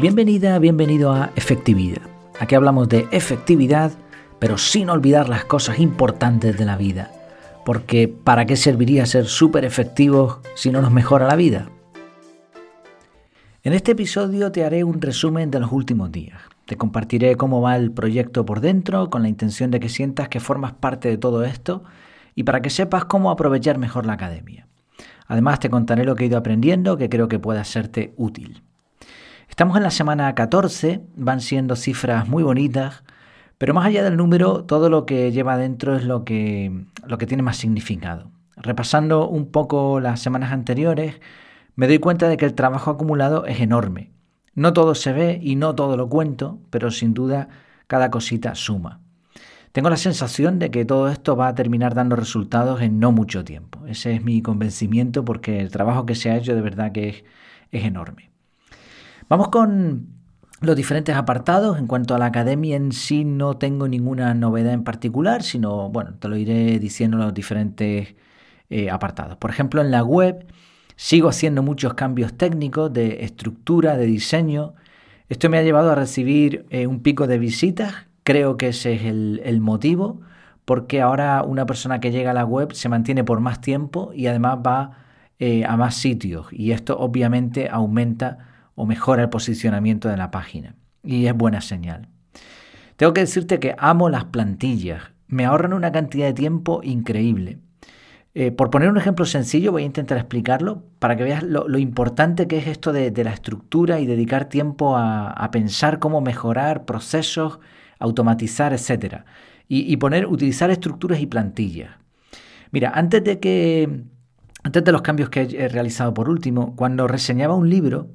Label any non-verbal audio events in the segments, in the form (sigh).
Bienvenida, bienvenido a Efectividad. Aquí hablamos de efectividad, pero sin olvidar las cosas importantes de la vida. Porque ¿para qué serviría ser súper efectivos si no nos mejora la vida? En este episodio te haré un resumen de los últimos días. Te compartiré cómo va el proyecto por dentro, con la intención de que sientas que formas parte de todo esto y para que sepas cómo aprovechar mejor la academia. Además te contaré lo que he ido aprendiendo que creo que pueda serte útil. Estamos en la semana 14, van siendo cifras muy bonitas, pero más allá del número, todo lo que lleva adentro es lo que, lo que tiene más significado. Repasando un poco las semanas anteriores, me doy cuenta de que el trabajo acumulado es enorme. No todo se ve y no todo lo cuento, pero sin duda cada cosita suma. Tengo la sensación de que todo esto va a terminar dando resultados en no mucho tiempo. Ese es mi convencimiento porque el trabajo que se ha hecho de verdad que es, es enorme. Vamos con los diferentes apartados. En cuanto a la academia en sí no tengo ninguna novedad en particular, sino, bueno, te lo iré diciendo los diferentes eh, apartados. Por ejemplo, en la web sigo haciendo muchos cambios técnicos de estructura, de diseño. Esto me ha llevado a recibir eh, un pico de visitas. Creo que ese es el, el motivo, porque ahora una persona que llega a la web se mantiene por más tiempo y además va eh, a más sitios. Y esto obviamente aumenta o mejora el posicionamiento de la página. Y es buena señal. Tengo que decirte que amo las plantillas. Me ahorran una cantidad de tiempo increíble. Eh, por poner un ejemplo sencillo, voy a intentar explicarlo para que veas lo, importante que es esto de, la estructura y dedicar tiempo a, pensar cómo mejorar procesos, automatizar, etc. Y, y, poner, utilizar estructuras y plantillas. Mira, antes de que, antes de los cambios que he realizado por último, cuando reseñaba un libro,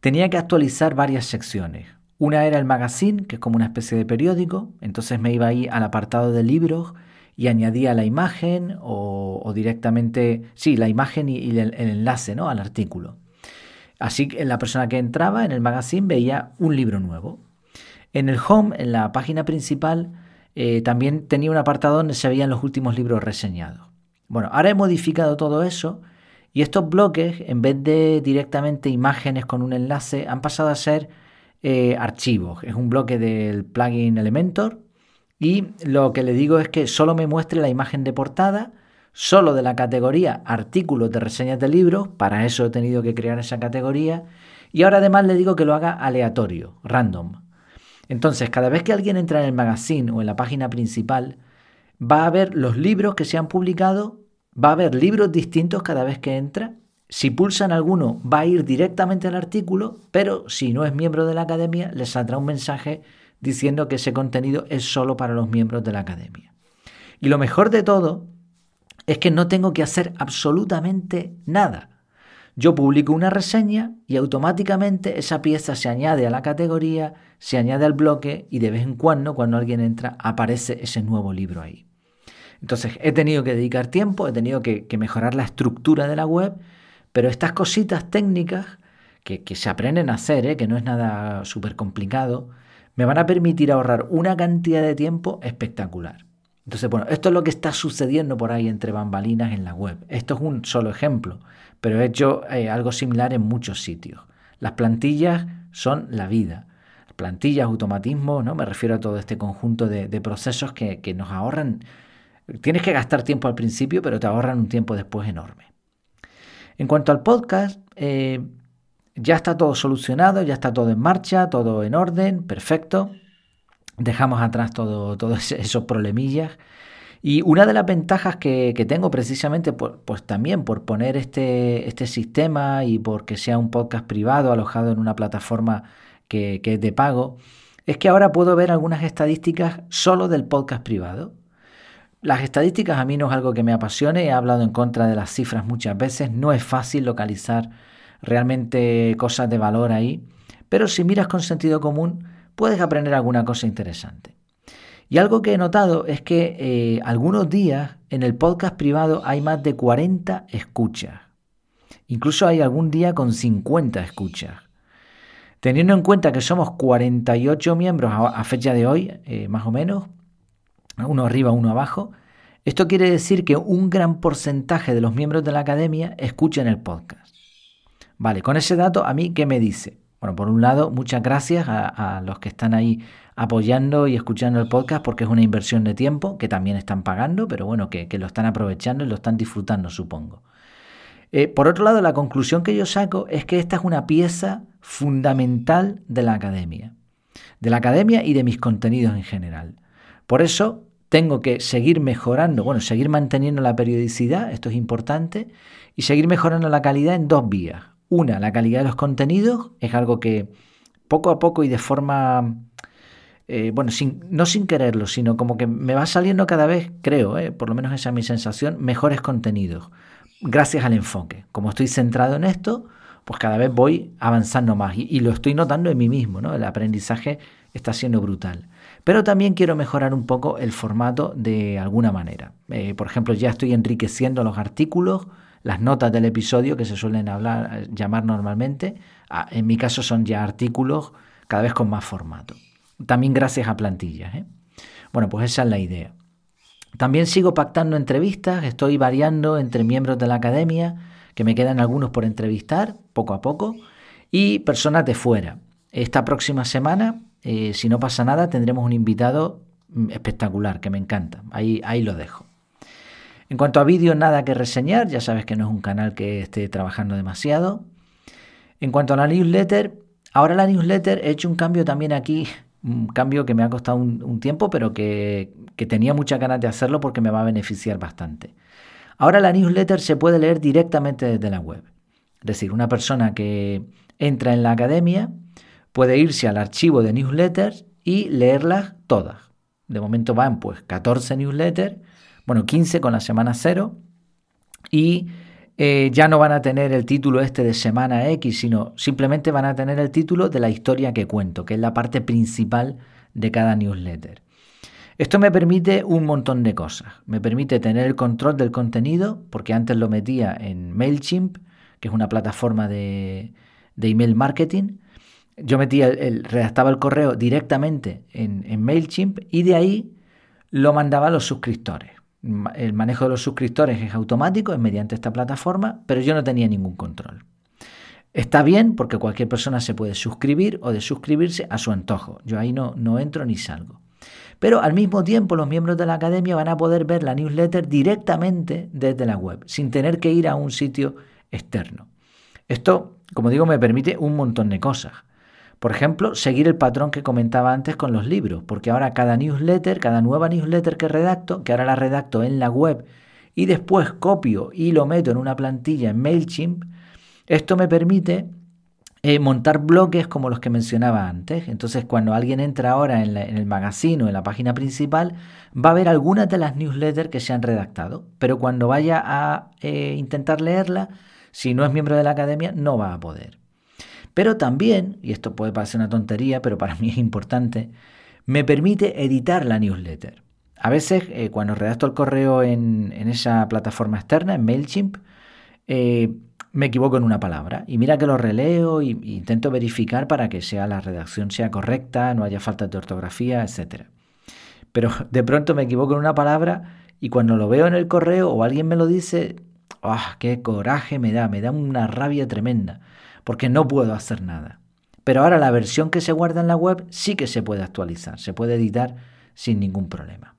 tenía que actualizar varias secciones. Una era el magazine, que es como una especie de periódico, entonces me iba ahí al apartado de libros y añadía la imagen o, directamente, sí, la imagen y, el, enlace ¿no? al artículo. Así que la persona que entraba en el magazine veía un libro nuevo. En el home, en la página principal, eh, también tenía un apartado donde se veían los últimos libros reseñados. Bueno, ahora he modificado todo eso y estos bloques, en vez de directamente imágenes con un enlace, han pasado a ser eh, archivos. Es un bloque del plugin Elementor y lo que le digo es que solo me muestre la imagen de portada, solo de la categoría artículos de reseñas de libros, para eso he tenido que crear esa categoría, y ahora además le digo que lo haga aleatorio, random. Entonces, cada vez que alguien entra en el magazine o en la página principal, va a ver los libros que se han publicado va a haber libros distintos cada vez que entra. Si pulsan alguno, va a ir directamente al artículo, pero si no es miembro de la academia, le saldrá un mensaje diciendo que ese contenido es solo para los miembros de la academia. Y lo mejor de todo es que no tengo que hacer absolutamente nada. Yo publico una reseña y automáticamente esa pieza se añade a la categoría, se añade al bloque y de vez en cuando, cuando alguien entra, aparece ese nuevo libro ahí. Entonces he tenido que dedicar tiempo, he tenido que, mejorar la estructura de la web, pero estas cositas técnicas que, se aprenden a hacer, ¿eh? que no es nada súper complicado, me van a permitir ahorrar una cantidad de tiempo espectacular. Entonces, bueno, esto es lo que está sucediendo por ahí entre bambalinas en la web. Esto es un solo ejemplo, pero he hecho eh, algo similar en muchos sitios. Las plantillas son la vida. Plantillas, automatismo, ¿no? Me refiero a todo este conjunto de, procesos que, que nos ahorran Tienes que gastar tiempo al principio, pero te ahorran un tiempo después enorme. En cuanto al podcast, eh, ya está todo solucionado, ya está todo en marcha, todo en orden, perfecto. Dejamos atrás todos todo (laughs) esos problemillas. Y una de las ventajas que, tengo precisamente, pues también por poner este, este sistema y porque sea un podcast privado alojado en una plataforma que, que es de pago, es que ahora puedo ver algunas estadísticas solo del podcast privado. Las estadísticas a mí no es algo que me apasione, he hablado en contra de las cifras muchas veces, no es fácil localizar realmente cosas de valor ahí, pero si miras con sentido común puedes aprender alguna cosa interesante. Y algo que he notado es que eh, algunos días en el podcast privado hay más de 40 escuchas. Incluso hay algún día con 50 escuchas. Teniendo en cuenta que somos 48 miembros a, fecha de hoy, eh, más o menos, uno arriba, uno abajo. Esto quiere decir que un gran porcentaje de los miembros de la academia escuchan el podcast. Vale, con ese dato, ¿a mí qué me dice? Bueno, por un lado, muchas gracias a, los que están ahí apoyando y escuchando el podcast porque es una inversión de tiempo que también están pagando, pero bueno, que, lo están aprovechando y lo están disfrutando, supongo. Eh, por otro lado, la conclusión que yo saco es que esta es una pieza fundamental de la academia, de la academia y de mis contenidos en general. Por eso tengo que seguir mejorando, bueno, seguir manteniendo la periodicidad, esto es importante, y seguir mejorando la calidad en dos vías. Una, la calidad de los contenidos, es algo que poco a poco y de forma, eh, bueno, sin, no sin quererlo, sino como que me va saliendo cada vez, creo, eh, por lo menos esa es mi sensación, mejores contenidos, gracias al enfoque. Como estoy centrado en esto, pues cada vez voy avanzando más y, y lo estoy notando en mí mismo, ¿no? El aprendizaje está siendo brutal. Pero también quiero mejorar un poco el formato de alguna manera. Eh, por ejemplo, ya estoy enriqueciendo los artículos, las notas del episodio que se suelen hablar, llamar normalmente. Ah, en mi caso son ya artículos cada vez con más formato. También gracias a plantillas. ¿eh? Bueno, pues esa es la idea. También sigo pactando entrevistas, estoy variando entre miembros de la academia, que me quedan algunos por entrevistar, poco a poco, y personas de fuera. Esta próxima semana eh, si no pasa nada, tendremos un invitado mm, espectacular, que me encanta. Ahí, ahí lo dejo. En cuanto a vídeos, nada que reseñar, ya sabes que no es un canal que esté trabajando demasiado. En cuanto a la newsletter, ahora la newsletter he hecho un cambio también aquí, (laughs) un cambio que me ha costado un, tiempo, pero que, que tenía muchas ganas de hacerlo porque me va a beneficiar bastante. Ahora la newsletter se puede leer directamente desde la web. Es decir, una persona que entra en la academia puede irse al archivo de newsletters y leerlas todas. De momento van pues 14 newsletters, bueno 15 con la semana 0 y eh, ya no van a tener el título este de semana X, sino simplemente van a tener el título de la historia que cuento, que es la parte principal de cada newsletter. Esto me permite un montón de cosas. Me permite tener el control del contenido, porque antes lo metía en MailChimp, que es una plataforma de, de email marketing, yo metía el, redactaba el correo directamente en, en, MailChimp y de ahí lo mandaba a los suscriptores. El manejo de los suscriptores es automático, es mediante esta plataforma, pero yo no tenía ningún control. Está bien porque cualquier persona se puede suscribir o desuscribirse a su antojo. Yo ahí no, no entro ni salgo. Pero al mismo tiempo los miembros de la academia van a poder ver la newsletter directamente desde la web, sin tener que ir a un sitio externo. Esto, como digo, me permite un montón de cosas. Por ejemplo, seguir el patrón que comentaba antes con los libros, porque ahora cada newsletter, cada nueva newsletter que redacto, que ahora la redacto en la web y después copio y lo meto en una plantilla en MailChimp, esto me permite eh, montar bloques como los que mencionaba antes. Entonces, cuando alguien entra ahora en, el magazine o en la página principal, va a ver algunas de las newsletters que se han redactado, pero cuando vaya a eh, intentar leerla, si no es miembro de la academia, no va a poder. Pero también, y esto puede parecer una tontería, pero para (laughs) mí es importante, me permite editar la newsletter. A veces, eh, cuando redacto el correo en, esa plataforma externa, en MailChimp, eh, me equivoco en una palabra. Y mira que lo releo e intento verificar para que sea la redacción sea correcta, no haya falta de ortografía, etc. Pero (laughs) de pronto me equivoco en una palabra y cuando lo veo en el correo o alguien me lo dice, ¡ah, qué coraje me da! Me da una rabia tremenda porque no puedo hacer nada. Pero ahora la versión que se guarda en la web sí que se puede actualizar, se puede editar sin ningún problema.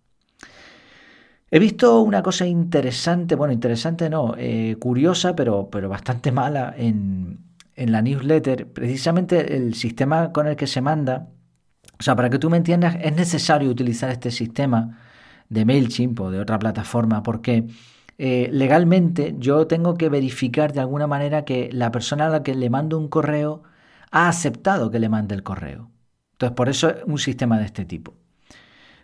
He visto una cosa interesante, bueno, interesante no, eh, curiosa, pero, pero bastante (laughs) mala en, en la newsletter. Precisamente el sistema con el que se manda, o sea, para que tú me entiendas, es necesario utilizar este sistema de MailChimp o de otra plataforma porque eh, legalmente yo tengo que verificar de alguna manera que la persona a la que le mando un correo ha aceptado que le mande el correo. Entonces, por eso es un sistema de este tipo.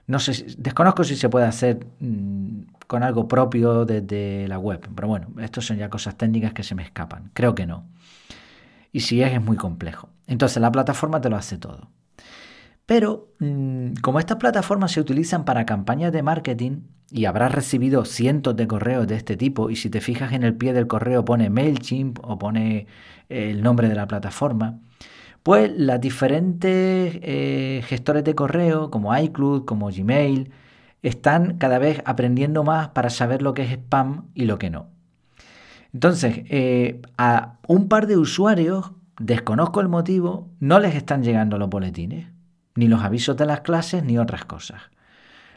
No sé, desconozco si se puede hacer mm, con algo propio desde la web, pero bueno, estas son ya cosas técnicas que se me escapan. Creo que no. Y si es, es muy complejo. Entonces, la plataforma te lo hace todo. Pero mm, como estas plataformas se utilizan para campañas de marketing, y habrás recibido cientos de correos de este tipo, y si te fijas en el pie del correo pone MailChimp o pone eh, el nombre de la plataforma, pues las diferentes eh, gestores de correo, como iCloud, como Gmail, están cada vez aprendiendo más para saber lo que es spam y lo que no. Entonces, eh, a un par de usuarios desconozco el motivo, no les están llegando los boletines, ni los avisos de las clases, ni otras cosas.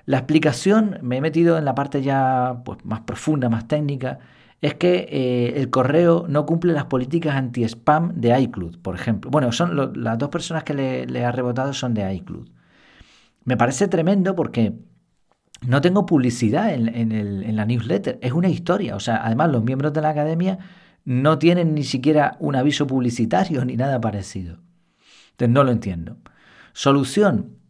La explicación, me he metido en la parte ya pues, más profunda, más técnica, es que eh, el correo no cumple las políticas anti-spam de iCloud, por ejemplo. Bueno, son las dos personas que le, ha rebotado son de iCloud. Me parece tremendo porque no tengo publicidad en, en, la newsletter, es una historia. O sea, además los miembros de la academia no tienen ni siquiera un aviso publicitario (laughs) ni nada parecido. Entonces no lo entiendo. Solución.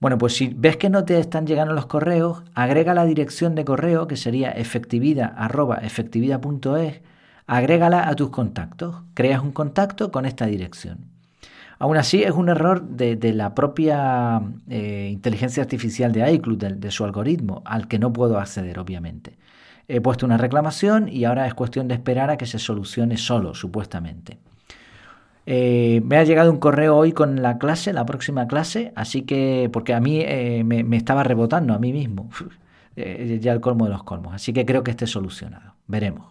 Bueno, pues si ves que no te están llegando los correos, agrega la dirección de correo que sería efectividad.efectividad.es, agrégala a tus contactos. Creas un contacto con esta dirección. Aún así, es un error de, la propia eh, inteligencia artificial de iCloud, de, su algoritmo, al que no puedo acceder, obviamente. He puesto una reclamación y ahora es cuestión de esperar a que se solucione solo, supuestamente. Eh, me ha llegado un correo hoy con la clase, la próxima clase, así que, porque a mí eh, me, estaba rebotando a mí mismo, (laughs) eh, ya el colmo de los colmos, así que creo que esté solucionado, veremos.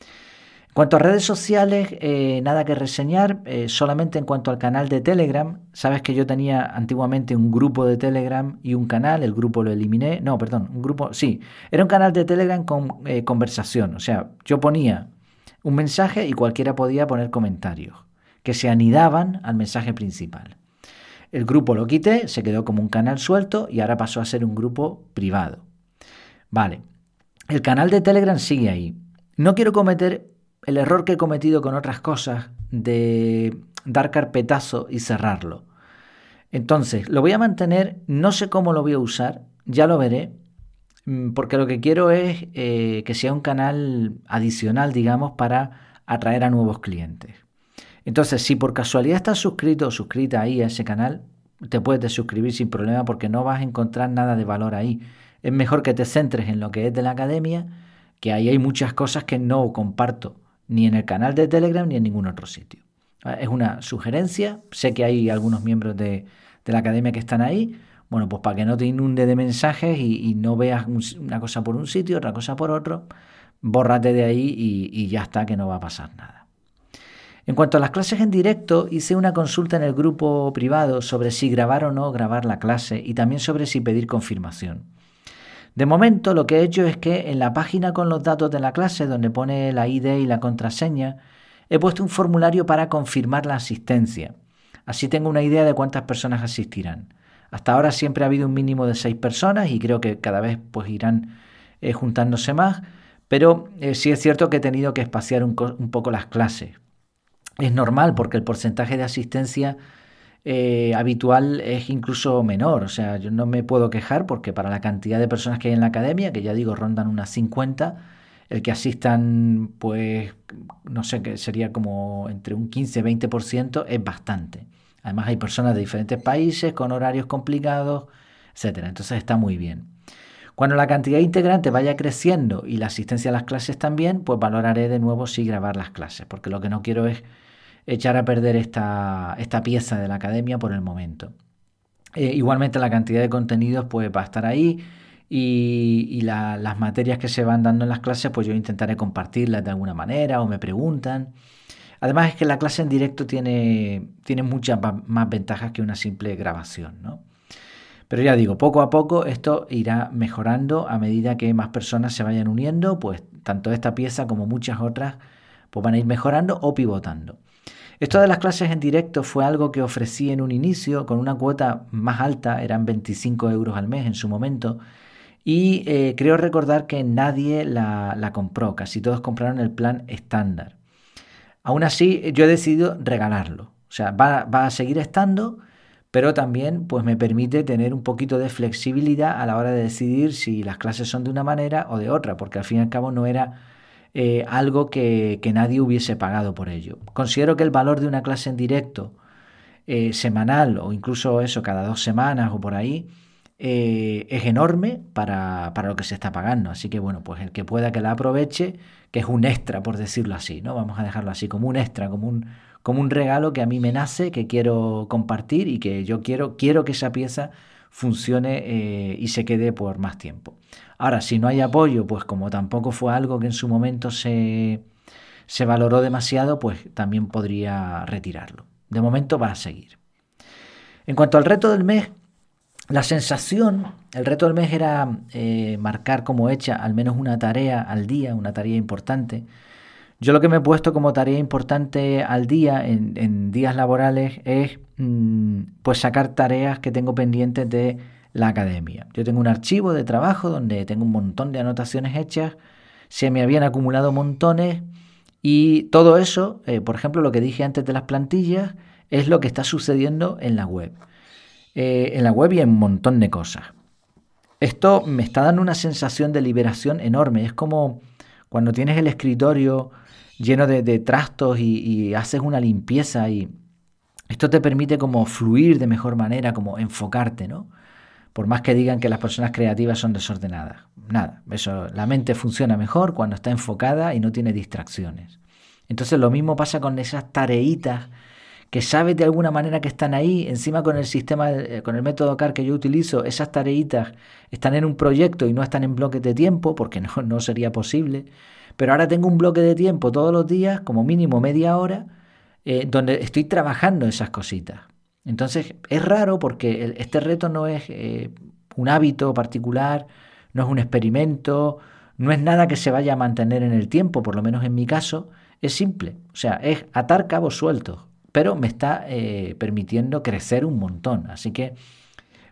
En cuanto a redes sociales, nada que reseñar, solamente en cuanto al canal de Telegram, sabes que yo tenía antiguamente un grupo de Telegram y un canal, el grupo lo eliminé, no, perdón, un grupo, sí, era un canal de Telegram con conversación, o sea, yo ponía un mensaje y cualquiera podía poner comentarios que se anidaban al mensaje principal. El grupo lo quité, se quedó como un canal suelto y ahora pasó a ser un grupo privado. Vale, el canal de Telegram sigue ahí. No quiero cometer el error que he cometido con otras cosas de dar carpetazo y cerrarlo. Entonces, lo voy a mantener, no sé cómo lo voy a usar, ya lo veré, mm, porque lo que quiero es eh, que sea un canal adicional, digamos, para atraer a nuevos clientes. Entonces, si por casualidad estás suscrito o suscrita ahí a ese canal, te puedes suscribir sin problema porque no vas a encontrar nada de valor ahí. Es mejor que te centres en lo que es de la academia, que ahí hay muchas cosas que no comparto ni en el canal de Telegram ni en ningún otro sitio. Ah, es una sugerencia, sé que hay algunos miembros de, la academia que están ahí, bueno, pues para que no te inunde de mensajes y, no veas una cosa por un sitio, otra cosa por otro, bórrate de ahí y ya está, que no va a pasar nada. En cuanto a las clases en directo, hice una consulta en el grupo privado sobre si grabar o no grabar la clase y también sobre si pedir confirmación. De momento lo que he hecho es que en la página con los datos de la clase, donde pone la ID y la contraseña, he puesto un formulario para confirmar la asistencia. Así tengo una idea de cuántas personas asistirán. Hasta ahora siempre ha habido un mínimo de seis personas y creo que cada vez pues irán eh, juntándose más, pero eh, sí es cierto que he tenido que espaciar un poco las clases es normal porque el porcentaje de asistencia eh, habitual es incluso menor. O sea, yo no me puedo quejar porque para la cantidad de personas que hay en la academia, que ya digo rondan unas 50, el que asistan, pues, no sé, que sería como entre un 15-20% es bastante. Además hay personas de diferentes países con horarios complicados, etcétera. Entonces está muy bien. Cuando la cantidad de integrantes vaya creciendo y la asistencia a las clases también, pues valoraré de nuevo si grabar las clases, porque lo que no quiero es echar a perder esta, esta pieza de la academia por el momento. Eh, igualmente la cantidad de contenidos pues va a estar ahí y, las materias que se van dando en las clases pues yo intentaré compartirlas de alguna manera o me preguntan. Además es que la clase en directo tiene, tiene muchas más ventajas que una simple grabación, ¿no? Pero ya digo, poco a poco esto irá mejorando a medida que más personas se vayan uniendo, pues tanto esta pieza como muchas otras pues van a ir mejorando o pivotando. Esto de las clases en directo fue algo que ofrecí en un inicio con una cuota más alta, eran 25 euros al mes en su momento, y eh, creo recordar que nadie la, compró, casi todos compraron el plan estándar. Aún así, yo he decidido regalarlo. O sea, va, va, a seguir estando, pero también pues, me permite tener un poquito de flexibilidad a la hora de decidir si las clases son de una manera o de otra, porque al fin y al cabo no era eh, algo que, nadie hubiese pagado por ello. Considero que el valor de una clase en directo eh, semanal o incluso eso cada dos semanas o por ahí eh, es enorme para, lo que se está pagando. Así que bueno, pues el que pueda que la aproveche, que es un extra por decirlo así, ¿no? Vamos a dejarlo así, como un extra, como un, como un regalo que a mí me nace, que quiero compartir y que yo quiero, quiero que esa pieza funcione y se quede por más tiempo. Ahora, si no hay apoyo, pues como tampoco fue algo que en su momento se, se valoró demasiado, pues también podría retirarlo. De momento va a seguir. En cuanto al reto del mes, la sensación, el reto del mes era eh, marcar como hecha al menos una tarea al día, una tarea importante. Yo lo que me he puesto como tarea importante al día, en, días laborales, es mm, pues sacar tareas que tengo pendientes de la academia. Yo tengo un archivo de trabajo donde tengo un montón de anotaciones hechas, se me habían acumulado montones y todo eso, eh, por ejemplo, lo que dije antes de las plantillas, es lo que está sucediendo en la web. Eh, en la web y en un montón de cosas. Esto me está dando una sensación de liberación enorme. Es como cuando tienes el escritorio lleno de, trastos y, haces una limpieza y esto te permite como fluir de mejor manera, como enfocarte, ¿no? Por más que digan que las personas creativas son desordenadas. Nada, eso, la mente funciona mejor cuando está enfocada y no tiene distracciones. Entonces lo mismo pasa con esas tareitas que sabes de alguna manera que están ahí, encima con el sistema, eh, con el método CAR que yo utilizo, esas tareitas están en un proyecto y no están en bloques de tiempo, porque no, no sería posible. Pero ahora tengo un bloque de tiempo todos los días, como mínimo media hora, eh, donde estoy trabajando esas cositas. Entonces es raro porque este reto no es eh, un hábito particular, no es un experimento, no es nada que se vaya a mantener en el tiempo, por lo menos en mi caso, es simple. O sea, es atar cabos sueltos, pero me está eh, permitiendo crecer un montón. Así que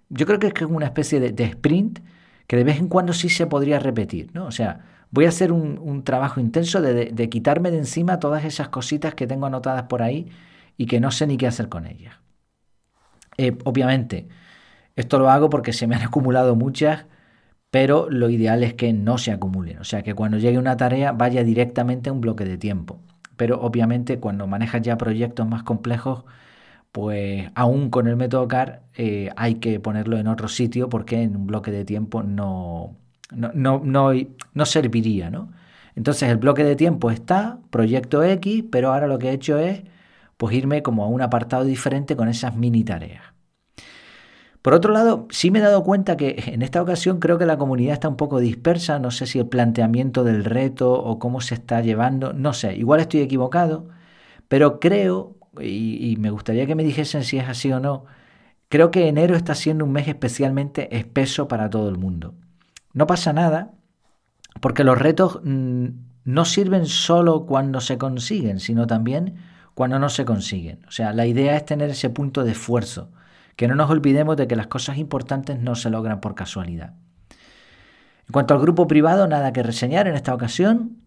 yo creo que es una especie de, sprint que de vez en cuando sí se podría repetir, ¿no? O sea, voy a hacer un, trabajo intenso de, quitarme de encima todas esas cositas que tengo anotadas por ahí y que no sé ni qué hacer con ellas. Eh, obviamente, esto lo hago porque se me han (laughs) acumulado muchas, pero lo ideal es que no se acumulen. O sea, que cuando llegue una tarea vaya directamente a un bloque de tiempo. Pero obviamente cuando manejas ya proyectos más complejos, pues aún con el método CAR eh, hay que ponerlo en otro sitio porque en un bloque de tiempo no, no, no, no, serviría, ¿no? Entonces el bloque de tiempo está, proyecto X, pero ahora lo que he hecho es pues irme como a un apartado diferente con esas mini tareas. Por otro lado, sí me he dado cuenta que en esta ocasión creo que la comunidad está un poco dispersa, no sé si el planteamiento del reto o cómo se está llevando, no sé, igual estoy equivocado, pero creo, y, y me gustaría que me dijesen si es así o no, creo que enero está siendo un mes especialmente espeso para todo el mundo. No pasa nada, porque los retos mm, no sirven solo cuando se consiguen, sino también cuando no se consiguen. O sea, la idea es tener ese punto de esfuerzo, que no nos olvidemos de que las cosas importantes no se logran por casualidad. En cuanto al grupo privado, nada que reseñar en esta ocasión.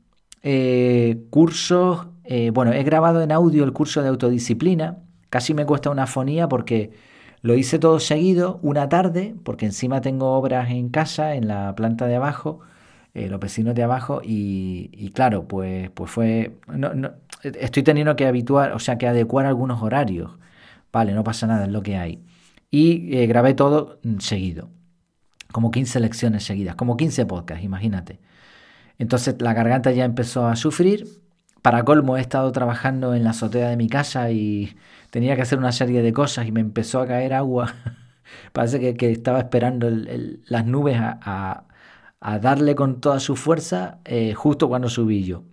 Eh, cursos, eh, bueno, he grabado en audio el curso de autodisciplina. Casi me cuesta una fonía porque lo hice todo seguido, una tarde, porque encima tengo obras en casa, en la planta de abajo, eh, los vecinos de abajo, y, claro, pues, pues fue. estoy teniendo que habituar, o sea, que adecuar algunos horarios. Vale, no pasa nada, es lo que hay. Y eh, grabé todo seguido, como 15 lecciones seguidas, como 15 podcasts, imagínate. Entonces la garganta ya empezó a sufrir. Para colmo he estado trabajando en la azotea de mi casa y tenía que hacer una serie de cosas y me empezó a caer agua. (laughs) Parece que, estaba esperando las nubes a, darle con toda su fuerza eh, justo cuando subí yo.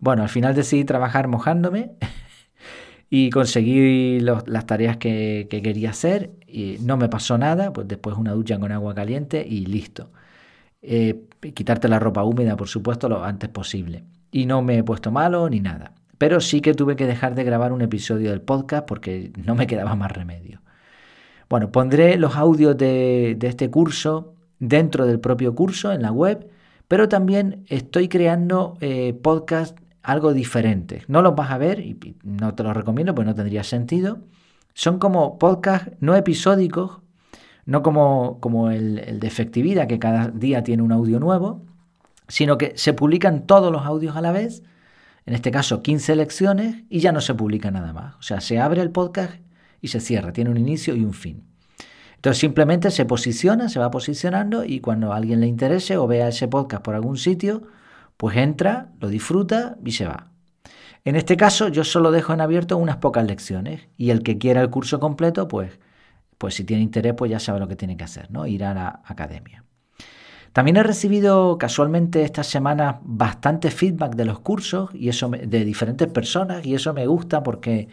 Bueno, al final decidí trabajar mojándome (laughs) y conseguí las tareas que, quería hacer. Y no me pasó nada, pues después una ducha con agua caliente y listo. Eh, quitarte la ropa húmeda, por supuesto, lo antes posible. Y no me he puesto malo ni nada. Pero sí que tuve que dejar de grabar un episodio del podcast porque no me quedaba más remedio. Bueno, pondré los audios de, este curso dentro del propio curso en la web, pero también estoy creando eh, podcasts algo diferentes. No los vas a ver y no te los recomiendo porque no tendría sentido. Son como podcasts no episódicos, no como, como el de efectividad que cada día tiene un audio nuevo, sino que se publican todos los audios a la vez en este caso 15 lecciones y ya no se publica nada más. O sea, se abre el podcast y se cierra, tiene un inicio y un fin. Entonces simplemente se posiciona, se va posicionando y cuando a alguien le interese o vea ese podcast por algún sitio, pues entra, lo disfruta y se va. En este caso yo solo dejo en abierto unas pocas lecciones y el que quiera el curso completo, pues, pues si tiene interés, pues ya sabe lo que tiene que hacer, ¿no? Ir a la academia. También he recibido casualmente esta semana bastante feedback de los cursos y eso de diferentes personas y eso me gusta porque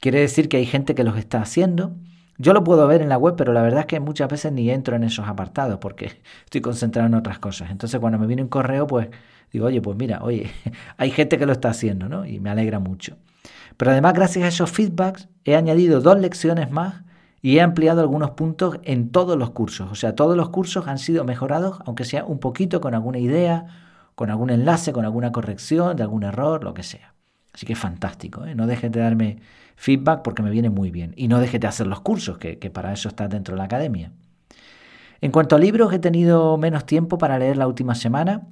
quiere decir que hay gente que los está haciendo. Yo lo puedo ver en la web, pero la verdad es que muchas veces ni entro en esos apartados porque (laughs) estoy concentrado en otras cosas. Entonces cuando me viene un correo, pues digo, oye, pues mira, oye, (laughs) hay gente que lo está haciendo, ¿no? Y me alegra mucho. Pero además, gracias a esos feedbacks, he añadido dos lecciones más y he ampliado algunos puntos en todos los cursos. O sea, todos los cursos han sido mejorados, aunque sea un poquito, con alguna idea, con algún enlace, con alguna corrección de algún error, lo que sea. Así que es fantástico. ¿eh? No dejes de darme feedback porque me viene muy bien. Y no dejes de hacer los cursos, que, que para eso estás dentro de la academia. En cuanto a libros, he tenido menos tiempo para leer la última semana,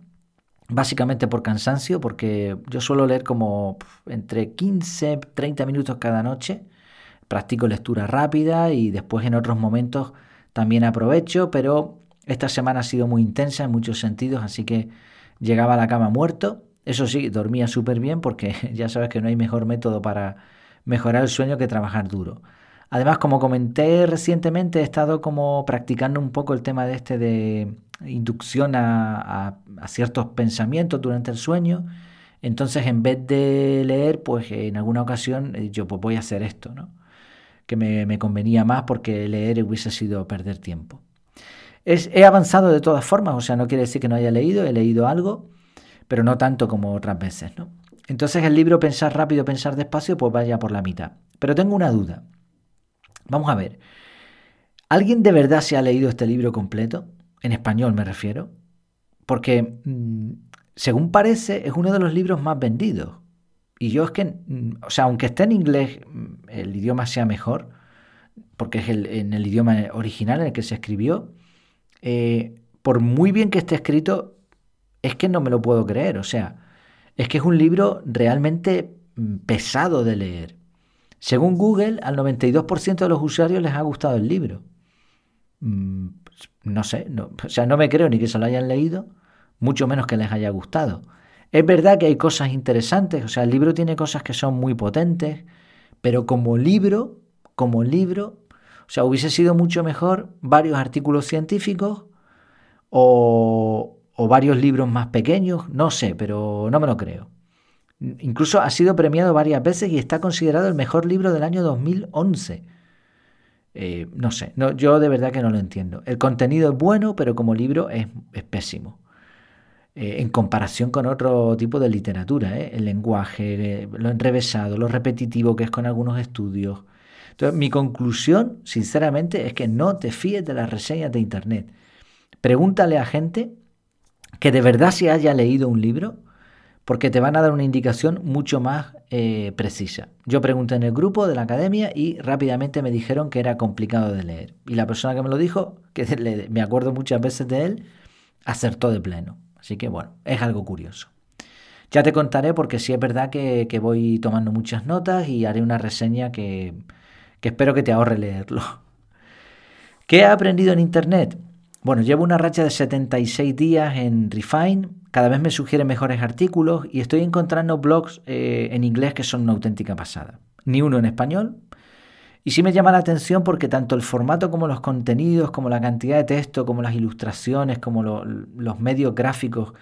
básicamente por cansancio, porque yo suelo leer como entre 15 30 minutos cada noche practico lectura rápida y después en otros momentos también aprovecho, pero esta semana ha sido muy intensa en muchos sentidos, así que llegaba a la cama muerto. Eso sí, dormía súper bien porque (laughs) ya sabes que no hay mejor método para mejorar el sueño que trabajar duro. Además, como comenté recientemente, he estado como practicando un poco el tema de este de inducción a, ciertos pensamientos durante el sueño. Entonces, en vez de leer, pues en alguna ocasión eh, yo pues voy a hacer esto, ¿no? Que me, convenía más porque leer hubiese sido perder tiempo. he avanzado de todas formas, o sea, no quiere decir que no haya leído, he leído algo, pero no tanto como otras veces, ¿no? Entonces el libro Pensar rápido, pensar despacio, pues vaya por la mitad. Pero tengo una duda. Vamos a ver. ¿Alguien de verdad se ha leído este libro completo? En español me refiero. Porque, mm, según parece, es uno de los libros más vendidos. Y yo es que, mm, o sea, aunque esté en inglés, mm, el idioma sea mejor, porque es el, en el idioma original en el que se escribió, eh, por muy bien que esté escrito, es que no me lo puedo creer. O sea, es que es un libro realmente mm, pesado de leer. Según Google, al 92% de los usuarios les ha gustado el libro. No sé, o sea, no me creo ni que se lo hayan leído, mucho menos que les haya gustado. Es verdad que hay cosas interesantes, o sea, el libro tiene cosas que son muy potentes, pero como libro, como libro, o sea, hubiese sido mucho mejor varios artículos científicos o, varios libros más pequeños, no sé, pero no me lo creo. Incluso ha sido premiado varias veces y está considerado el mejor libro del año 2011. Eh, no sé, yo de verdad que no lo entiendo. El contenido es bueno, pero como libro es pésimo. Eh, en comparación con otro tipo de literatura, ¿eh? el lenguaje, eh, lo enrevesado, lo repetitivo que es con algunos estudios. Entonces, mi conclusión, sinceramente, es que no te fíes de las reseñas de Internet. Pregúntale a gente que de verdad se haya leído un libro, porque te van a dar una indicación mucho más precisa. Yo pregunté en el grupo de la academia y rápidamente me dijeron que era complicado de leer. Y la persona que me lo dijo, que me acuerdo muchas veces de él, acertó de pleno. Así que bueno, es algo curioso. Ya te contaré porque sí es verdad que, voy tomando muchas notas y haré una reseña que, que espero que te ahorre leerlo. (laughs) ¿Qué he aprendido en Internet? Bueno, llevo una racha de 76 días en Refine, cada vez me sugieren mejores artículos y estoy encontrando blogs eh, en inglés que son una auténtica pasada. Ni uno en español, y sí me llama la atención porque tanto el formato como los contenidos, como la cantidad de texto, como las ilustraciones, como los medios gráficos,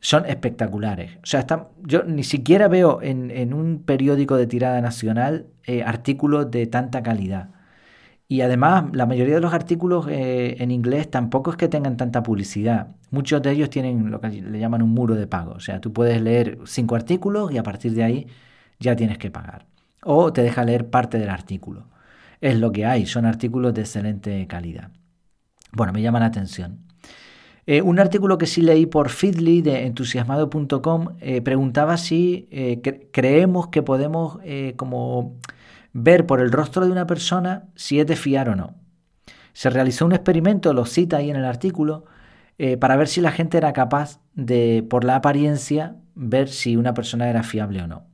son espectaculares. O sea, yo ni siquiera veo en, un periódico de tirada nacional eh, artículos de tanta calidad. Y además, la mayoría de los artículos eh, en inglés tampoco es que tengan tanta publicidad. Muchos de ellos tienen lo que le llaman un muro de pago. O sea, tú puedes leer cinco artículos y a partir de ahí ya tienes que pagar o te deja leer parte del artículo. Es lo que hay, son artículos de excelente calidad. Bueno, me llama la atención. Eh, un artículo que sí leí por Feedly de entusiasmado.com eh, preguntaba si eh, creemos que podemos como ver por el rostro de una persona si es de fiar o no. Se realizó un experimento, lo cita ahí en el artículo, para ver si la gente era capaz de, por la apariencia, ver si una persona era fiable o no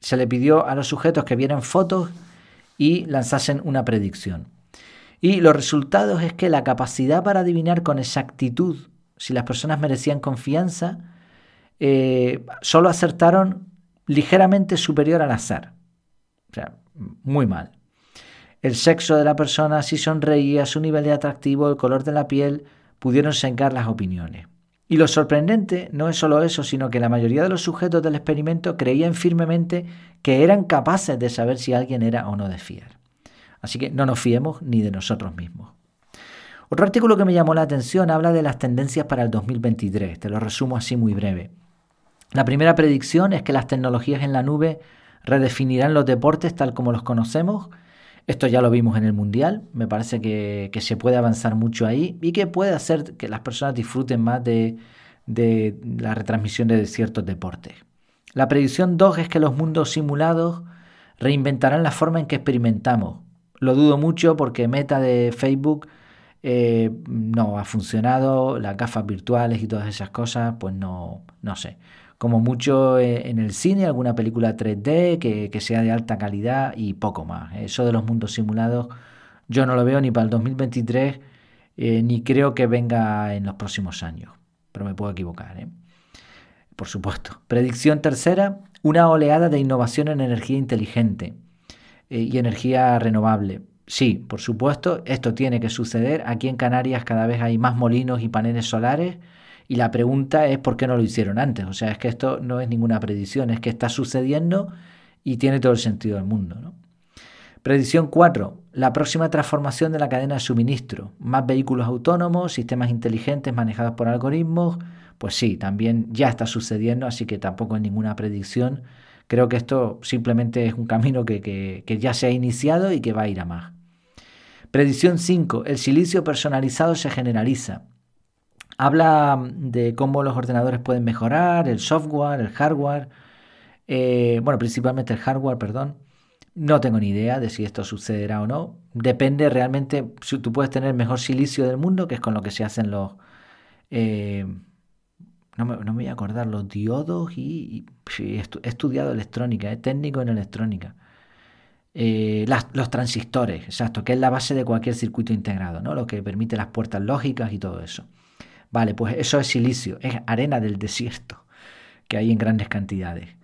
se le pidió a los sujetos que vieran fotos y lanzasen una predicción. Y los resultados es que la capacidad para adivinar con exactitud si las personas merecían confianza, eh, solo acertaron ligeramente superior al azar. O sea, muy mal. El sexo de la persona, si sonreía, su nivel de atractivo, el color de la piel, pudieron sencar las opiniones. Y lo sorprendente no es solo eso, sino que la mayoría de los sujetos del experimento creían firmemente que eran capaces de saber si alguien era o no de fiar. Así que no nos fiemos ni de nosotros mismos. Otro artículo que me llamó la atención habla de las tendencias para el 2023. Te lo resumo así muy breve. La primera predicción es que las tecnologías en la nube redefinirán los deportes tal como los conocemos. Esto ya lo vimos en el Mundial. Me parece que, se puede avanzar mucho ahí y que puede hacer que las personas disfruten más de, la retransmisión de ciertos deportes. La predicción 2 es que los mundos simulados reinventarán la forma en que experimentamos. Lo dudo mucho porque Meta de Facebook eh, no ha funcionado, las gafas virtuales y todas esas cosas, pues no, no sé. Como mucho eh, en el cine, alguna película 3D que, sea de alta calidad y poco más. Eso de los mundos simulados yo no lo veo ni para el 2023 eh, ni creo que venga en los próximos años, pero me puedo equivocar. Por supuesto. Predicción tercera, una oleada de innovación en energía inteligente y energía renovable. Sí, por supuesto, esto tiene que suceder. Aquí en Canarias cada vez hay más molinos y paneles solares y la pregunta es por qué no lo hicieron antes. O sea, es que esto no es ninguna predicción, es que está sucediendo y tiene todo el sentido del mundo. Predicción 4. La próxima transformación de la cadena de suministro. Más vehículos autónomos, sistemas inteligentes manejados por algoritmos. Pues sí, también ya está sucediendo, así que tampoco es ninguna predicción. Creo que esto simplemente es un camino que, que ya se ha iniciado y que va a ir a más. Predicción 5. El silicio personalizado se generaliza. Habla de cómo los ordenadores pueden mejorar, el software, el hardware, eh, bueno, principalmente el hardware, perdón. No tengo ni idea de si esto sucederá o no. Depende realmente, si tú puedes tener el mejor silicio del mundo, que es con lo que se hacen los... Eh, no, me, voy a acordar, los diodos y... he estudiado electrónica, es técnico en electrónica. Eh, los transistores, exacto, que es la base de cualquier circuito integrado, ¿no? lo que permite las puertas lógicas y todo eso. Vale, pues eso es silicio, es arena del desierto que hay en grandes cantidades.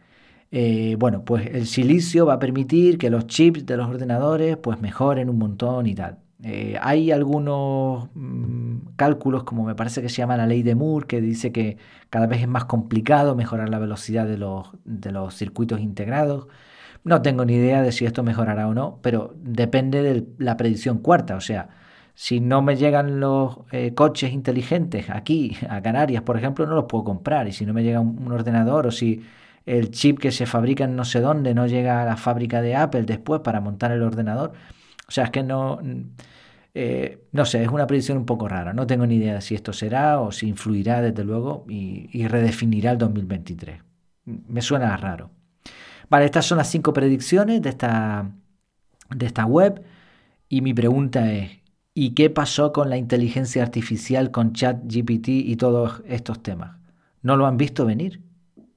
Eh, bueno, pues el silicio va a permitir que los chips de los ordenadores pues mejoren un montón y tal. Eh, hay algunos mm, cálculos, como me parece que se llama la ley de Moore, que dice que cada vez es más complicado mejorar la velocidad de los, de los circuitos integrados. No tengo ni idea de si esto mejorará o no, pero depende de la predicción cuarta. O sea, si no me llegan los eh, coches inteligentes aquí, a Canarias, por ejemplo, no los puedo comprar. Y si no me llega un, ordenador o si el chip que se fabrica en no sé dónde no llega a la fábrica de Apple después para montar el ordenador. O sea, es que no... Eh, no sé, es una predicción un poco rara. No tengo ni idea de si esto será o si influirá, desde luego, y, redefinirá el 2023. Me suena raro. Vale, estas son las cinco predicciones de esta, de esta web. Y mi pregunta es, ¿y qué pasó con la inteligencia artificial, con ChatGPT y todos estos temas? ¿No lo han visto venir?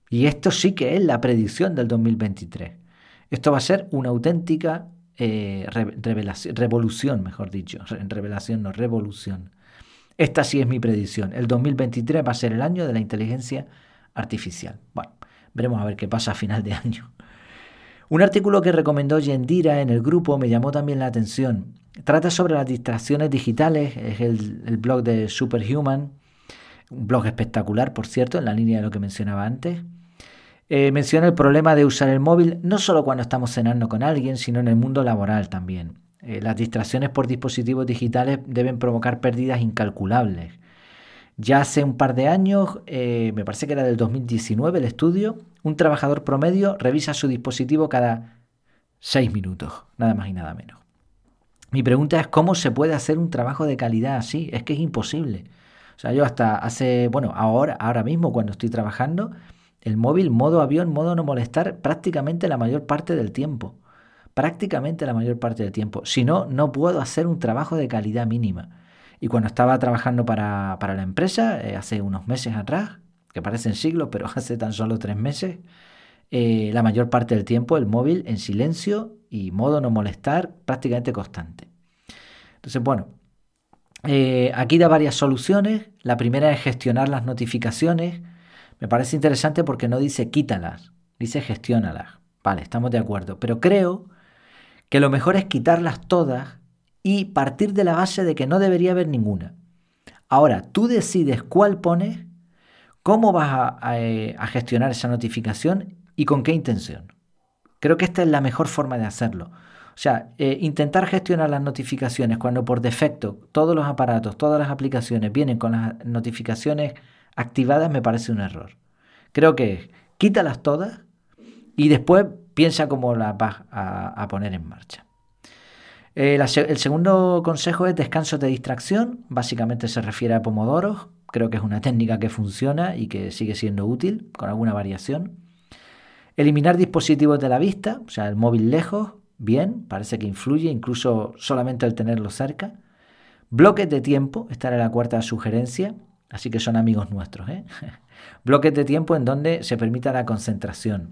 Y esto sí que es la predicción del 2023. Esto va a ser una auténtica eh, revolución, mejor dicho. (laughs) Revelación, no, revolución. Esta sí es mi predicción. El 2023 va a ser el año de la inteligencia artificial. Bueno, veremos a ver qué pasa a final de año. Un artículo que recomendó Yendira en el grupo me llamó también la atención. Trata sobre las distracciones digitales, es el, blog de Superhuman, un blog espectacular, por cierto, en la línea de lo que mencionaba antes. Eh, menciona el problema de usar el móvil no solo cuando estamos cenando con alguien, sino en el mundo laboral también. Eh, las distracciones por dispositivos digitales deben provocar pérdidas incalculables. Ya hace un par de años, eh, me parece que era del 2019 el estudio, un trabajador promedio revisa su dispositivo cada seis minutos, nada más y nada menos. Mi pregunta es cómo se puede hacer un trabajo de calidad así. Es que es imposible. O sea, yo hasta hace, bueno, ahora, ahora mismo cuando estoy trabajando, el móvil, modo avión, modo no molestar, prácticamente la mayor parte del tiempo. Prácticamente la mayor parte del tiempo. Si no, no puedo hacer un trabajo de calidad mínima. Y cuando estaba trabajando para, la empresa, eh, hace unos meses atrás, que parecen siglos, pero (laughs) hace tan solo tres meses, eh, la mayor parte del tiempo el móvil en silencio y modo no molestar prácticamente constante. Entonces, bueno, eh, aquí da varias soluciones. La primera es gestionar las notificaciones. Me parece interesante porque no dice quítalas, dice gestiónalas. Vale, estamos de acuerdo. Pero creo que lo mejor es quitarlas todas y partir de la base de que no debería haber ninguna. Ahora, tú decides cuál pones, cómo vas a, eh, gestionar esa notificación y con qué intención. Creo que esta es la mejor forma de hacerlo. O sea, eh, intentar gestionar las notificaciones cuando por defecto todos los aparatos, todas las aplicaciones vienen con las notificaciones activadas me parece un error. Creo que quítalas todas y después piensa cómo las vas a poner en marcha. Eh, el segundo consejo es descanso de distracción. Básicamente se refiere a pomodoros. Creo que es una técnica que funciona y que sigue siendo útil con alguna variación. Eliminar dispositivos de la vista, o sea, el móvil lejos, bien, parece que influye, incluso solamente el tenerlo cerca. Bloques de tiempo, esta era la cuarta sugerencia, así que son amigos nuestros. ¿eh? (laughs) Bloques de tiempo en donde se permita la concentración.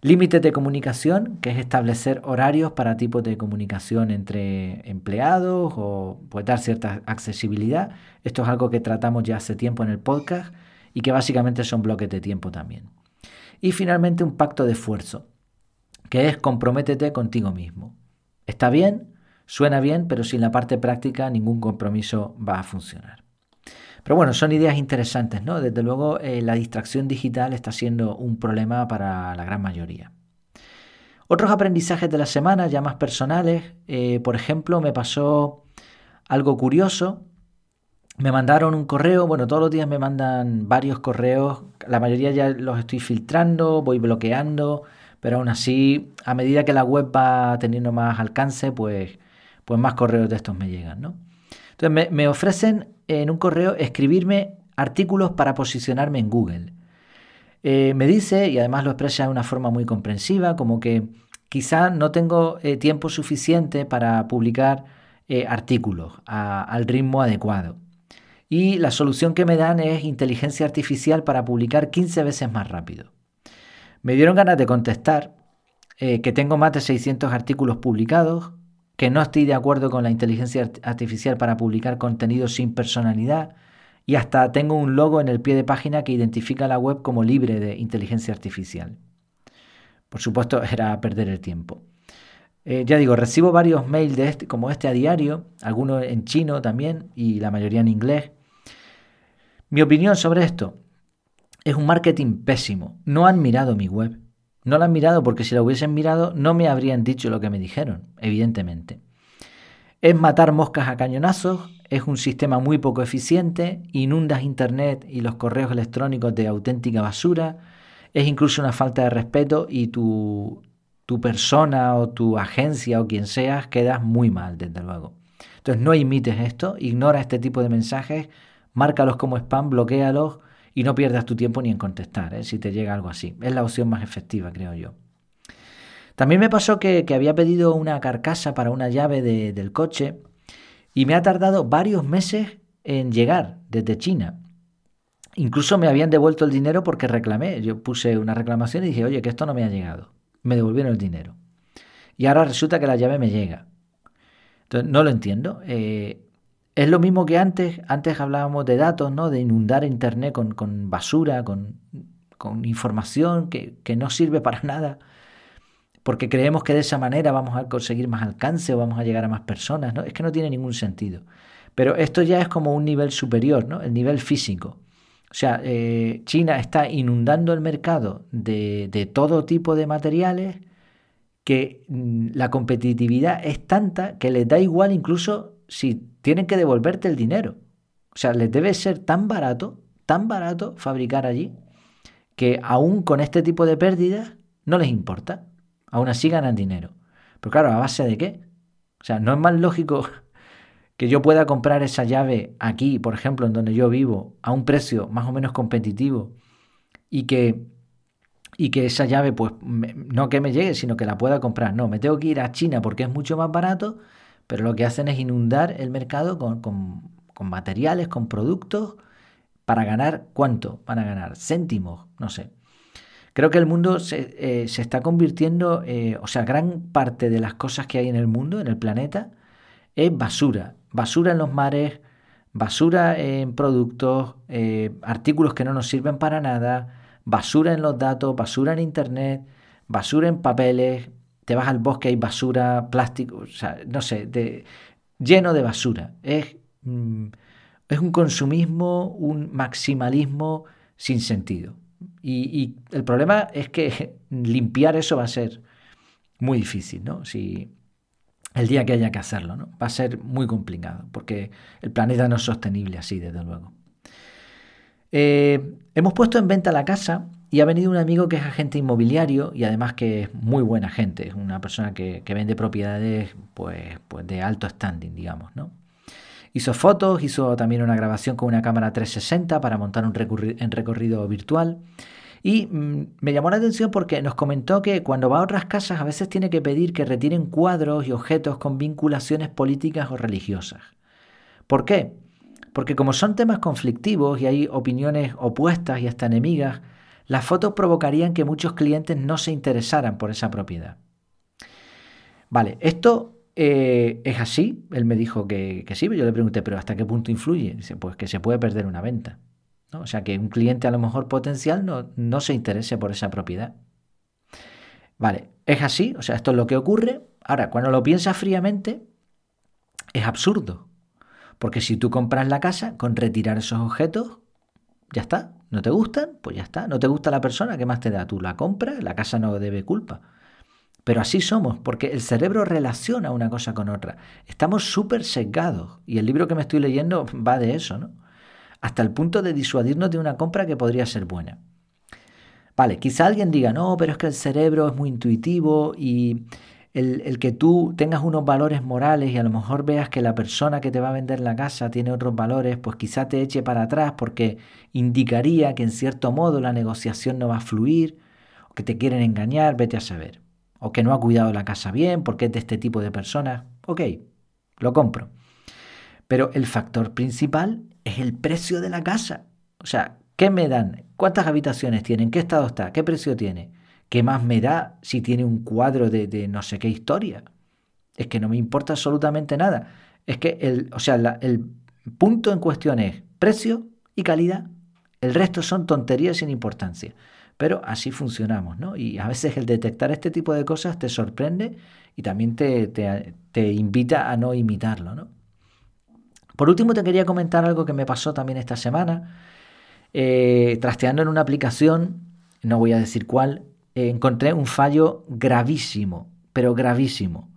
Límites de comunicación, que es establecer horarios para tipos de comunicación entre empleados o pues, dar cierta accesibilidad. Esto es algo que tratamos ya hace tiempo en el podcast y que básicamente son bloques de tiempo también. Y finalmente un pacto de esfuerzo, que es comprométete contigo mismo. Está bien, suena bien, pero sin la parte práctica ningún compromiso va a funcionar. Pero bueno, son ideas interesantes, ¿no? Desde luego eh, la distracción digital está siendo un problema para la gran mayoría. Otros aprendizajes de la semana, ya más personales, eh, por ejemplo, me pasó algo curioso. Me mandaron un correo, bueno, todos los días me mandan varios correos, la mayoría ya los estoy filtrando, voy bloqueando, pero aún así, a medida que la web va teniendo más alcance, pues, pues más correos de estos me llegan, ¿no? Entonces me ofrecen en un correo escribirme artículos para posicionarme en Google. Eh, me dice, y además lo expresa de una forma muy comprensiva, como que quizá no tengo eh, tiempo suficiente para publicar eh, artículos al ritmo adecuado. Y la solución que me dan es inteligencia artificial para publicar 15 veces más rápido. Me dieron ganas de contestar que tengo más de 600 artículos publicados, que no estoy de acuerdo con la inteligencia artificial para publicar contenido sin personalidad y hasta tengo un logo en el pie de página que identifica la web como libre de inteligencia artificial. Por supuesto, (laughs) era perder el tiempo. Eh, ya digo, recibo varios mails de este, como este a diario, algunos en chino también y la mayoría en inglés. Mi opinión sobre esto es un marketing pésimo. No han mirado mi web. No la han mirado porque si la hubiesen mirado no me habrían dicho lo que me dijeron, evidentemente. Es matar moscas a cañonazos, es un sistema muy poco eficiente, inundas Internet y los correos electrónicos de auténtica basura, es incluso una falta de respeto y tu, persona o tu agencia o quien seas quedas muy mal, desde luego. Entonces no imites esto, ignora este tipo de mensajes, márcalos como spam, bloquealos y no pierdas tu tiempo ni en contestar, ¿eh? si te llega algo así. Es la opción más efectiva, creo yo. También me pasó que, había pedido una carcasa para una llave del coche y me ha tardado varios meses en llegar desde China. Incluso me habían devuelto el dinero porque reclamé. Yo puse una reclamación y dije, oye, que esto no me ha llegado. Me devolvieron el dinero. Y ahora resulta que la llave me llega. Entonces, no lo entiendo. Eh, es lo mismo que antes, antes hablábamos de datos, ¿no? de inundar Internet con, basura, con, información que, no sirve para nada, porque creemos que de esa manera vamos a conseguir más alcance o vamos a llegar a más personas. ¿no? Es que no tiene ningún sentido. Pero esto ya es como un nivel superior, ¿no? el nivel físico. O sea, eh, China está inundando el mercado de, de todo tipo de materiales que mm, la competitividad es tanta que les da igual incluso si tienen que devolverte el dinero. O sea, les debe ser tan barato, tan barato fabricar allí, que aún con este tipo de pérdidas no les importa. Aún así ganan dinero. Pero claro, ¿a base de qué? O sea, ¿no es más lógico (laughs) que yo pueda comprar esa llave aquí, por ejemplo, en donde yo vivo, a un precio más o menos competitivo y que, y que esa llave, pues, no que me llegue, sino que la pueda comprar? No, me tengo que ir a China porque es mucho más barato pero lo que hacen es inundar el mercado con, materiales, con productos, para ganar cuánto van a ganar, céntimos, no sé. Creo que el mundo se, eh, está convirtiendo, eh, o sea, gran parte de las cosas que hay en el mundo, en el planeta, es basura. Basura en los mares, basura en productos, eh, artículos que no nos sirven para nada, basura en los datos, basura en Internet, basura en papeles, te vas al bosque, hay basura, plástico, o sea, no sé, lleno de basura. Es mm, es un consumismo, un maximalismo sin sentido. Y, el problema es que (laughs) limpiar eso va a ser muy difícil, ¿no? Si el día que haya que hacerlo, ¿no? Va a ser muy complicado, porque el planeta no es sostenible así, desde luego. Eh, hemos puesto en venta la casa y ha venido un amigo que es agente inmobiliario y además que es muy buena gente, es una persona que, vende propiedades pues, pues de alto standing, digamos, ¿no? Hizo fotos, hizo también una grabación con una cámara 360 para montar un recorrido, virtual. Y mm, me llamó la atención porque nos comentó que cuando va a otras casas a veces tiene que pedir que retiren cuadros y objetos con vinculaciones políticas o religiosas. ¿Por qué? Porque como son temas conflictivos y hay opiniones opuestas y hasta enemigas, las fotos provocarían que muchos clientes no se interesaran por esa propiedad. Vale, esto eh, ¿Es así? Él me dijo que, sí, yo le pregunté, pero ¿hasta qué punto influye? Dice, pues que se puede perder una venta. O sea, que un cliente a lo mejor potencial no, no se interese por esa propiedad. Vale, es así, o sea, esto es lo que ocurre. Ahora, cuando lo piensas fríamente, es absurdo. Porque si tú compras la casa con retirar esos objetos, ya está. ¿No te gustan? Pues ya está. ¿No te gusta la persona? ¿Qué más te da? Tú la compras, la casa no debe culpa. Pero así somos, porque el cerebro relaciona una cosa con otra. Estamos súper sesgados. Y el libro que me estoy leyendo va de eso, ¿no? Hasta el punto de disuadirnos de una compra que podría ser buena. Vale, quizá alguien diga, no, pero es que el cerebro es muy intuitivo y el, que tú tengas unos valores morales y a lo mejor veas que la persona que te va a vender la casa tiene otros valores, pues quizá te eche para atrás porque indicaría que en cierto modo la negociación no va a fluir o que te quieren engañar, vete a saber o que no ha cuidado la casa bien porque es de este tipo de personas, ok, lo compro. Pero el factor principal es el precio de la casa. O sea, ¿qué me dan? ¿Cuántas habitaciones tienen? ¿Qué estado está? ¿Qué precio tiene? ¿Qué más me da si tiene un cuadro de, no sé qué historia? Es que no me importa absolutamente nada. Es que el, o sea, el punto en cuestión es precio y calidad. El resto son tonterías sin importancia. Pero así funcionamos, ¿no? Y a veces el detectar este tipo de cosas te sorprende y también te, te, invita a no imitarlo, ¿no? Por último, te quería comentar algo que me pasó también esta semana. Eh, trasteando en una aplicación, no voy a decir cuál, eh, encontré un fallo gravísimo, pero gravísimo.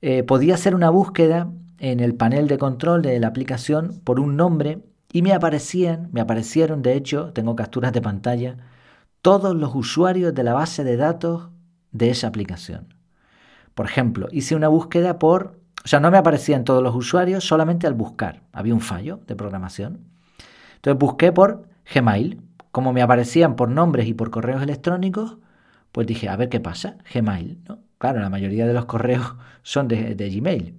Eh, podía hacer una búsqueda en el panel de control de la aplicación por un nombre y me aparecían, me aparecieron, de hecho, tengo capturas de pantalla, todos los usuarios de la base de datos de esa aplicación. Por ejemplo, hice una búsqueda por, o sea, no me aparecían todos los usuarios solamente al buscar, había un fallo de programación. Entonces busqué por Gmail, como me aparecían por nombres y por correos electrónicos, pues dije, a ver qué pasa, Gmail, ¿no? Claro, la mayoría de los correos (laughs) son de, Gmail.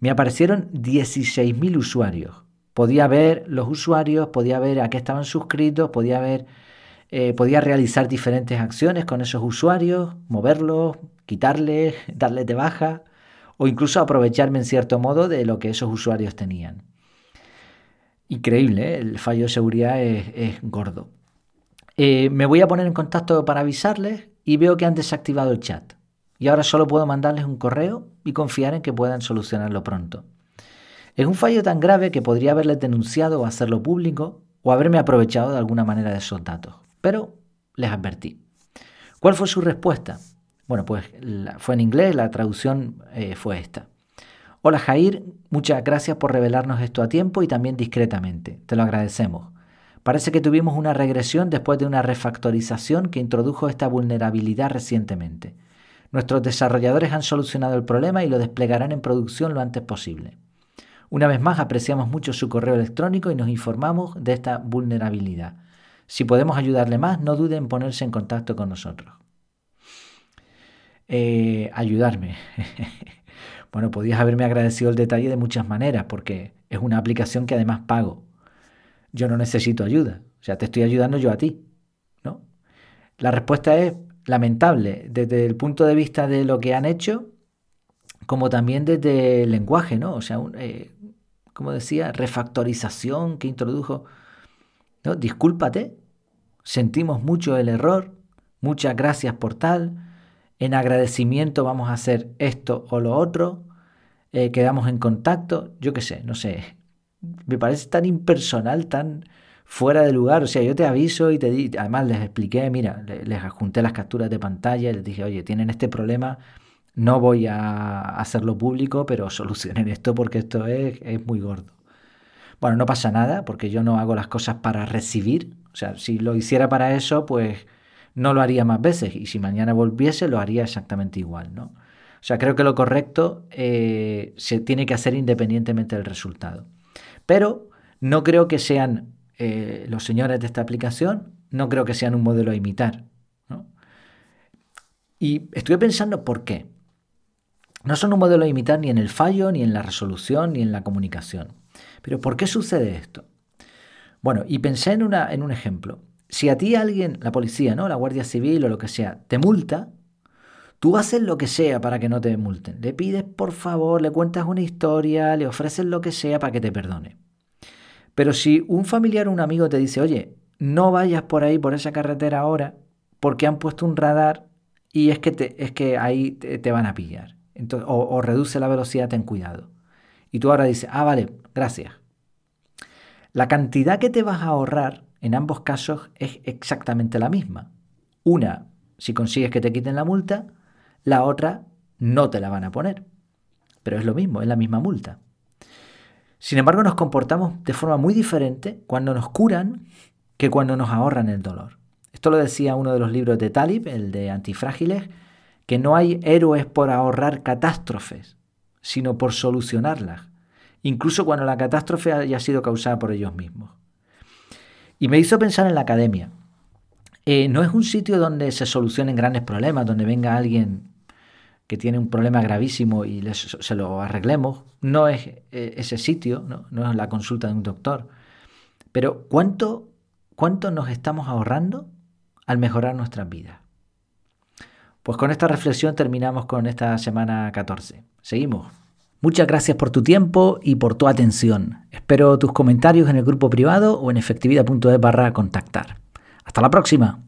Me aparecieron 16.000 usuarios. Podía ver los usuarios, podía ver a qué estaban suscritos, podía ver eh, podía realizar diferentes acciones con esos usuarios, moverlos, quitarles, (laughs) darles de baja o incluso aprovecharme en cierto modo de lo que esos usuarios tenían. Increíble, ¿eh? el fallo de seguridad es, gordo. Eh, me voy a poner en contacto para avisarles y veo que han desactivado el chat. Y ahora solo puedo mandarles un correo y confiar en que puedan solucionarlo pronto. Es un fallo tan grave que podría haberles denunciado o hacerlo público o haberme aprovechado de alguna manera de esos datos pero les advertí. ¿Cuál fue su respuesta? Bueno, pues fue en inglés, la traducción eh, fue esta. Hola Jair, muchas gracias por revelarnos esto a tiempo y también discretamente. Te lo agradecemos. Parece que tuvimos una regresión después de una refactorización que introdujo esta vulnerabilidad recientemente. Nuestros desarrolladores han solucionado el problema y lo desplegarán en producción lo antes posible. Una vez más apreciamos mucho su correo electrónico y nos informamos de esta vulnerabilidad. Si podemos ayudarle más, no dude en ponerse en contacto con nosotros. Eh, ayudarme. (laughs) bueno, podías haberme agradecido el detalle de muchas maneras, porque es una aplicación que además pago. Yo no necesito ayuda. O sea, te estoy ayudando yo a ti. ¿no? La respuesta es lamentable desde el punto de vista de lo que han hecho, como también desde el lenguaje, ¿no? O sea, eh, como decía, refactorización que introdujo ¿no? Discúlpate, sentimos mucho el error, muchas gracias por tal, en agradecimiento vamos a hacer esto o lo otro, eh, quedamos en contacto, yo qué sé, no sé, me parece tan impersonal, tan fuera de lugar. O sea, yo te aviso y te di, además les expliqué, mira, les adjunté las capturas de pantalla y les dije, oye, tienen este problema, no voy a hacerlo público, pero (laughs) solucionen esto porque esto es, es muy gordo. Bueno, no pasa nada porque yo no hago las cosas para recibir. O sea, si lo hiciera para eso, pues no lo haría más veces. Y si mañana volviese, lo haría exactamente igual, ¿no? O sea, creo que lo correcto eh, se tiene que hacer independientemente del resultado. Pero no creo que sean eh, los señores de esta aplicación, no creo que sean un modelo a imitar. Y estuve pensando por qué. No son un modelo a imitar ni en el fallo, ni en la resolución, ni en la comunicación. Pero ¿por qué sucede esto? Bueno, y pensé en, una, en un ejemplo. Si a ti alguien, la policía, ¿no? la Guardia Civil o lo que sea, te multa, tú haces lo que sea para que no te multen. Le pides por favor, le cuentas una historia, le ofreces lo que sea para que te perdone. Pero si un familiar o un amigo te dice, oye, no vayas por ahí, por esa carretera ahora, porque han puesto un radar y es que, te, es que ahí te, van a pillar. Entonces, o, o reduce la velocidad, ten cuidado. Y tú ahora dices, ah, vale, gracias. La cantidad que te vas a ahorrar en ambos casos es exactamente la misma. Una, si consigues que te quiten la multa, la otra no te la van a poner. Pero es lo mismo, es la misma multa. Sin embargo, nos comportamos de forma muy diferente cuando nos curan que cuando nos ahorran el dolor. Esto lo decía uno de los libros de Talib, el de Antifrágiles, que no hay héroes por ahorrar catástrofes, sino por solucionarlas, incluso cuando la catástrofe haya sido causada por ellos mismos. Y me hizo pensar en la academia. Eh, no es un sitio donde se solucionen grandes problemas, donde venga alguien que tiene un problema gravísimo y se lo arreglemos. No es eh, ese sitio, ¿no? es la consulta de un doctor. Pero ¿cuánto, ¿cuánto nos estamos ahorrando al mejorar nuestras vidas? Pues con esta reflexión terminamos con esta semana 14. Seguimos. Muchas gracias por tu tiempo y por tu atención. Espero tus comentarios en el grupo privado o en efectividad.es barra contactar. Hasta la próxima.